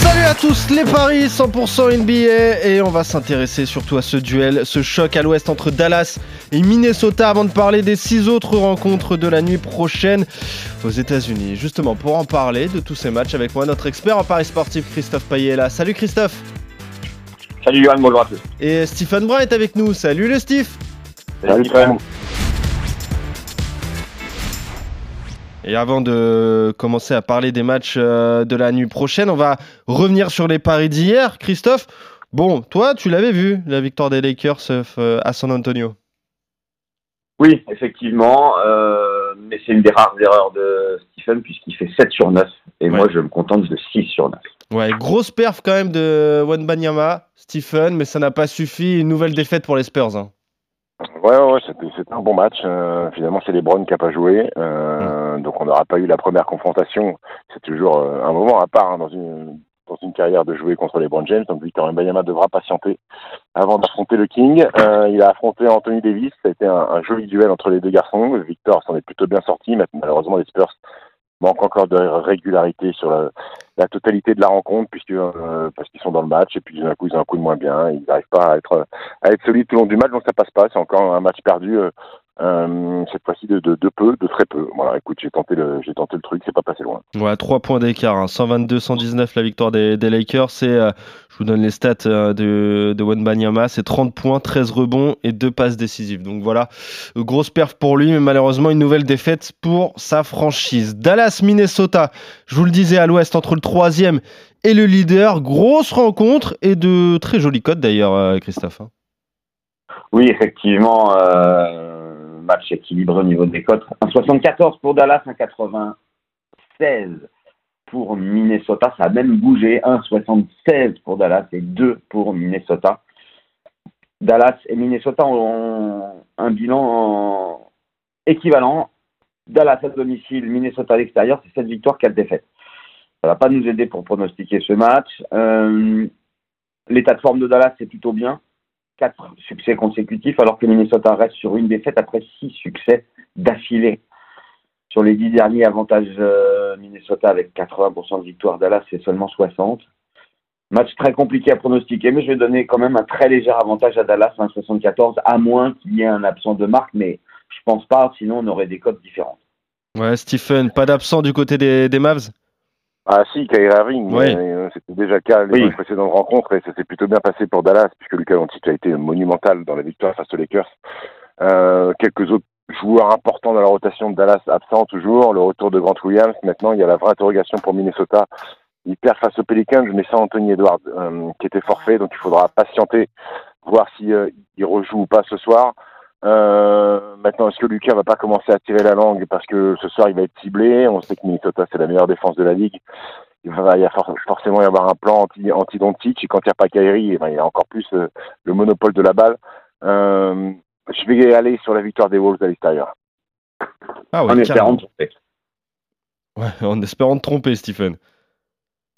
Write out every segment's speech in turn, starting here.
Salut à tous les paris 100% NBA et on va s'intéresser surtout à ce duel, ce choc à l'ouest entre Dallas et Minnesota avant de parler des six autres rencontres de la nuit prochaine aux États-Unis. Justement pour en parler de tous ces matchs avec moi notre expert en paris sportif Christophe là. Salut Christophe. Salut Johan, bonjour à tous. Et Stephen Brun est avec nous. Salut le Steve. Salut Stephen. Et avant de commencer à parler des matchs euh, de la nuit prochaine, on va revenir sur les paris d'hier. Christophe, bon, toi, tu l'avais vu, la victoire des Lakers euh, à San Antonio Oui, effectivement, euh, mais c'est une des rares erreurs de Stephen puisqu'il fait 7 sur 9 et ouais. moi je me contente de 6 sur 9. Ouais, grosse perf quand même de Banyama, Stephen, mais ça n'a pas suffi. Une nouvelle défaite pour les Spurs. Hein. Ouais, ouais, c'était un bon match. Euh, finalement, c'est les Browns qui n'ont pas joué. Euh, mmh. Donc, on n'aura pas eu la première confrontation. C'est toujours euh, un moment à part hein, dans, une, dans une carrière de jouer contre les Browns James. Donc, Victor Bayama devra patienter avant d'affronter le King. Euh, il a affronté Anthony Davis. Ça a été un, un, joli duel entre les deux garçons. Victor s'en est plutôt bien sorti. Mais malheureusement, les Spurs manquent encore de régularité sur la, la totalité de la rencontre puisque euh, parce qu'ils sont dans le match et puis d'un coup ils ont un coup de moins bien ils n'arrivent pas à être à être solides tout le long du match donc ça passe pas c'est encore un match perdu euh, euh, cette fois-ci de, peu, de très peu. Voilà, écoute, j'ai tenté le, j'ai tenté le truc, c'est pas passé loin. Ouais, 3 points d'écart, hein. 122-119 la victoire des, Lakers. C'est, euh, vous donne les stats euh, de, de Wenbanyama, c'est 30 points, 13 rebonds et 2 passes décisives. Donc voilà, grosse perf pour lui, mais malheureusement une nouvelle défaite pour sa franchise. Dallas, Minnesota, je vous le disais à l'ouest entre le troisième et le leader, grosse rencontre et de très jolis codes d'ailleurs, Christophe. Hein. Oui, effectivement. Euh match équilibré au niveau des cotes. Un 74 pour Dallas, un 96 pour Minnesota. Ça a même bougé. 1,76 pour Dallas et 2 pour Minnesota. Dallas et Minnesota ont un bilan équivalent. Dallas à domicile, Minnesota à l'extérieur, c'est 7 victoires, 4 défaites. Ça ne va pas nous aider pour pronostiquer ce match. Euh, L'état de forme de Dallas, c'est plutôt bien quatre succès consécutifs, alors que Minnesota reste sur une défaite après six succès d'affilée. Sur les dix derniers, avantage euh, Minnesota avec 80% de victoire, Dallas c'est seulement 60. Match très compliqué à pronostiquer, mais je vais donner quand même un très léger avantage à Dallas, 1,74, à moins qu'il y ait un absent de marque, mais je pense pas, sinon on aurait des cotes différentes. Ouais, Stephen, pas d'absent du côté des, des Mavs? Ah si, Kyrie Irving, oui. euh, c'était déjà le cas les oui. précédentes rencontres et ça s'est plutôt bien passé pour Dallas puisque Lucas Doncic a été monumental dans la victoire face aux Lakers. Euh, quelques autres joueurs importants dans la rotation de Dallas absents toujours, le retour de Grant Williams. Maintenant, il y a la vraie interrogation pour Minnesota. Il perd face aux Pelicans, mais sans Anthony Edwards euh, qui était forfait, donc il faudra patienter, voir si euh, il rejoue ou pas ce soir. Euh, maintenant, est-ce que Lucas va pas commencer à tirer la langue parce que ce soir il va être ciblé? On sait que Minnesota c'est la meilleure défense de la ligue. Il va y avoir forcément y avoir un plan anti anti et quand il n'y a pas Kyrie, eh ben, il y a encore plus euh, le monopole de la balle. Euh, je vais aller sur la victoire des Wolves à l'extérieur. Ah ouais, en espérant te tromper. Ouais, en espérant te tromper, Stephen.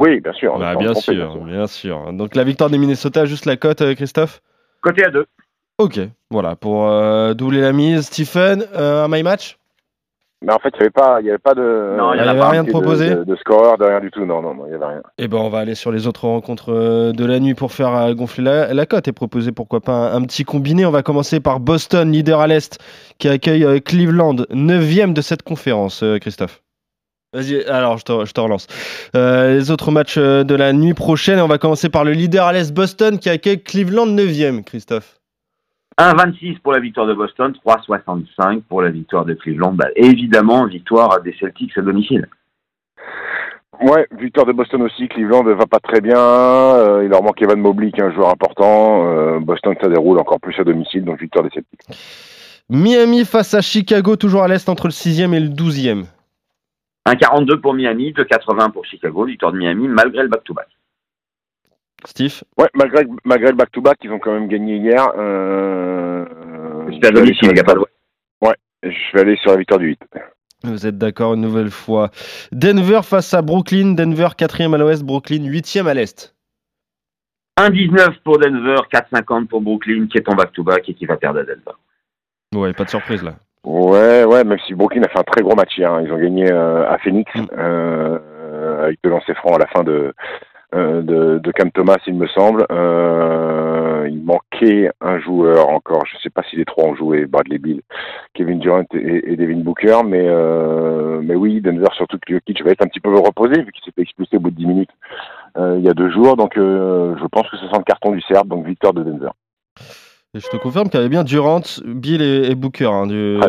Oui, bien sûr. Bah, bien, sûr bien, sûr, bien sûr. Donc la victoire des Minnesota, juste la cote, Christophe? Côté à deux. Ok, voilà, pour euh, doubler la mise. Stephen, euh, un my match? Mais en fait, il n'y avait pas, il y avait pas de, non, il y avait rien de proposé, de, de, scoreur, de rien du tout. Non, non, non, il y avait rien. Et eh ben, on va aller sur les autres rencontres euh, de la nuit pour faire gonfler la, la cote et proposer pourquoi pas un, un, petit combiné. On va commencer par Boston, leader à l'est, qui accueille Cleveland, 9 de cette conférence. Christophe. Vas-y, alors je te, je te relance. Euh, les autres matchs de la nuit prochaine, on va commencer par le leader à l'Est, Boston, qui accueille Cleveland 9e, Christophe. 1,26 pour la victoire de Boston, 3,65 pour la victoire de Cleveland. Bah, évidemment, victoire des Celtics à domicile. Ouais, victoire de Boston aussi. Cleveland va pas très bien. Euh, il leur manque Evan Mobley, qui est un joueur important. Euh, Boston, ça déroule encore plus à domicile, donc victoire des Celtics. Miami face à Chicago, toujours à l'est entre le 6e et le 12e. 1,42 pour Miami, 2,80 pour Chicago. Victoire de Miami malgré le back-to-back. Steve Ouais, malgré, malgré le back-to-back, ils ont quand même gagné hier. Euh... Il n'y a pas de Ouais, je vais aller sur la victoire du 8. Vous êtes d'accord une nouvelle fois. Denver face à Brooklyn. Denver 4e à l'ouest, Brooklyn 8e à l'est. 1,19 pour Denver, 4,50 pour Brooklyn qui est en back-to-back et qui va perdre à Denver. Ouais, pas de surprise là. Ouais, ouais, même si Brooklyn a fait un très gros match hier. Hein. Ils ont gagné euh, à Phoenix mm. euh, avec deux lancers francs à la fin de, de, de, Cam Thomas, il me semble. Euh, il manquait un joueur encore. Je ne sais pas si les trois ont joué, Bradley Bill, Kevin Durant et, Devin Booker. Mais, euh, mais oui, Denver, surtout que Jokic va être un petit peu reposé vu qu'il s'est fait expulser au bout de 10 minutes il y a deux jours. Donc je pense que ce sent le carton du Serbe, donc victoire de Denver. Et je te confirme qu'il y avait bien Durant, Bill et, Booker. Hein, du...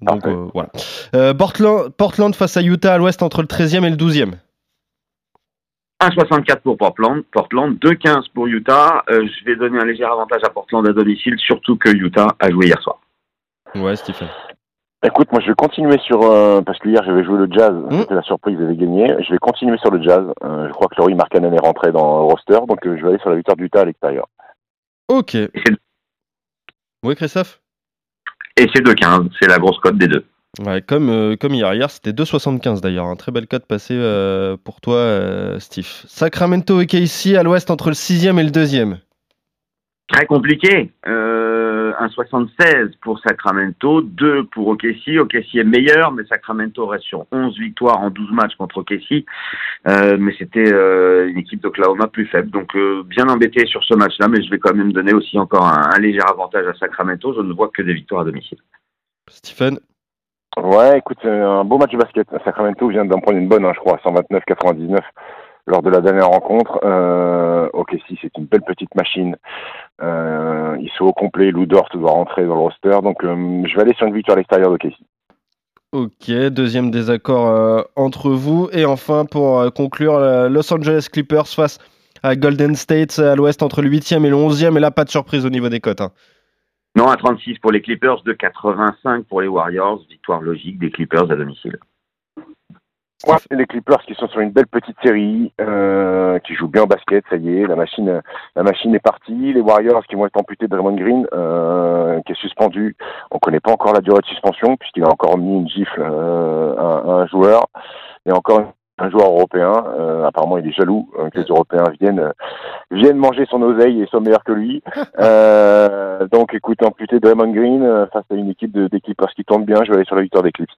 Donc voilà. Portland, Portland face à Utah à l'ouest entre le 13e et le 12e. 1,64 pour Portland, Portland 2,15 pour Utah. Euh, je vais donner un léger avantage à Portland à domicile, surtout que Utah a joué hier soir. Ouais, Stephen. Écoute, moi je vais continuer sur euh, parce que hier j'avais joué le Jazz, mmh. c'était la surprise, avaient gagné. Je vais continuer sur le Jazz. Euh, je crois que Laurie Markkanen est rentré dans le roster, donc je vais aller sur la victoire d'Utah à l'extérieur. Ok. Oui, Christophe? Et c'est 2,15, c'est la grosse cote des deux. Ouais, comme, euh, comme hier. Hier, c'était 2,75 d'ailleurs. Un très bel code passé euh, pour toi, euh, Steve. Sacramento et KC à l'ouest entre le 6e et le 2e. Très compliqué. 1,76 pour Sacramento, 2 pour OKC. OKC est meilleur, mais Sacramento reste sur 11 victoires en 12 matchs contre OKC. mais c'était une équipe d'Oklahoma plus faible. Donc bien embêté sur ce match-là, mais je vais quand même donner aussi encore un, un léger avantage à Sacramento. Je ne vois que des victoires à domicile. Stephen Ouais, écoute, c'est un beau match de basket. Sacramento vient d'en prendre une bonne, hein, je crois, 129-99 lors de la dernière rencontre. Euh, ok, si, c'est une belle petite machine. Euh, ils sont au complet. Lou Dort doit rentrer dans le roster. Donc, euh, je vais aller sur une victoire à l'extérieur d'OKC. Ok, deuxième désaccord euh, entre vous. Et enfin, pour euh, conclure, Los Angeles Clippers face à Golden State à l'ouest entre le 8e et le 11e. Et là, pas de surprise au niveau des cotes. Hein. Non, à 36 pour les Clippers, de 85 pour les Warriors. Victoire logique des Clippers à domicile. Ouais, les Clippers qui sont sur une belle petite série, euh, qui jouent bien au basket, ça y est, la machine, la machine est partie. Les Warriors qui vont être amputés de Draymond Green, euh, qui est suspendu. On connaît pas encore la durée de suspension puisqu'il a encore mis une gifle euh, à, un joueur. Et encore un joueur européen. Euh, apparemment, il est jaloux euh, que les Européens viennent euh, viennent manger son oseille et sont meilleurs que lui. donc, écoute, amputé Draymond Green face à une équipe d'équipes qui tombe bien, je vais aller sur la victoire des Clips.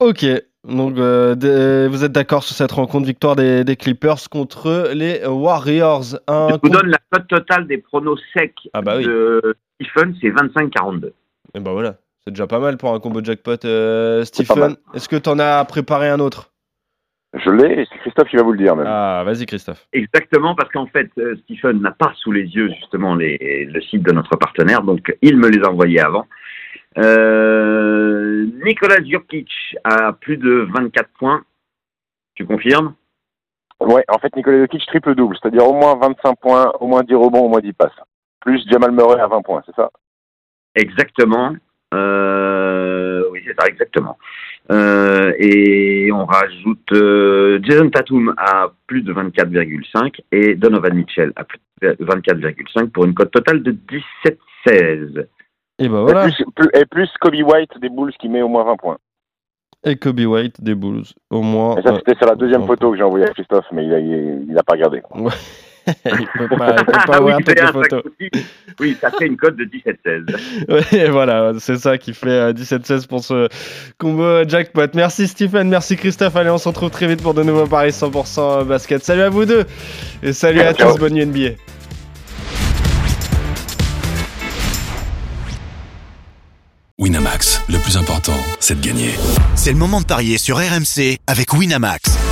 Ok, donc vous êtes d'accord sur cette rencontre victoire des, Clippers contre les Warriors. Je vous donne la cote totale des pronos secs ah bah de Stephen, c'est 25-42. Et bah ben voilà, c'est déjà pas mal pour un combo jackpot, Stephen. Est-ce que tu en as préparé un autre? Je l'ai et c'est Christophe qui va vous le dire même. Ah, vas-y Christophe. Exactement, parce qu'en fait, euh, Stephen n'a pas sous les yeux justement les, le site de notre partenaire, donc il me les a envoyés avant. Euh, Nicolas Jurkic a plus de 24 points. Tu confirmes? Ouais, en fait, Nicolas Jurkic triple-double, c'est-à-dire au moins 25 points, au moins 10 rebonds, au moins 10 passes. Plus Jamal Murray à 20 points, c'est ça? Exactement. Euh, oui, c'est ça, exactement. Euh, et on rajoute euh, Jason Tatum à plus de 24,5 et Donovan Mitchell à plus de 24,5 pour une cote totale de 17,16. Et, ben voilà. et, plus, Kobe White des Bulls qui met au moins 20 points. Et Kobe White des Bulls, au moins. Et ça, c'était sur la deuxième photo que j'ai envoyée à Christophe, mais il n'a pas regardé. il peut pas, peut pas ah voir toutes les photos. Oui, ça fait une cote de 17-16. oui, voilà, c'est ça qui fait 17-16 euh, pour ce combo jackpot. Merci Stephen, merci Christophe. Allez, on se retrouve très vite pour de nouveaux paris 100% basket. Salut à vous deux et salut à tous, bonne nuit NBA. Winamax, le plus important, c'est de gagner. C'est le moment de parier sur RMC avec Winamax.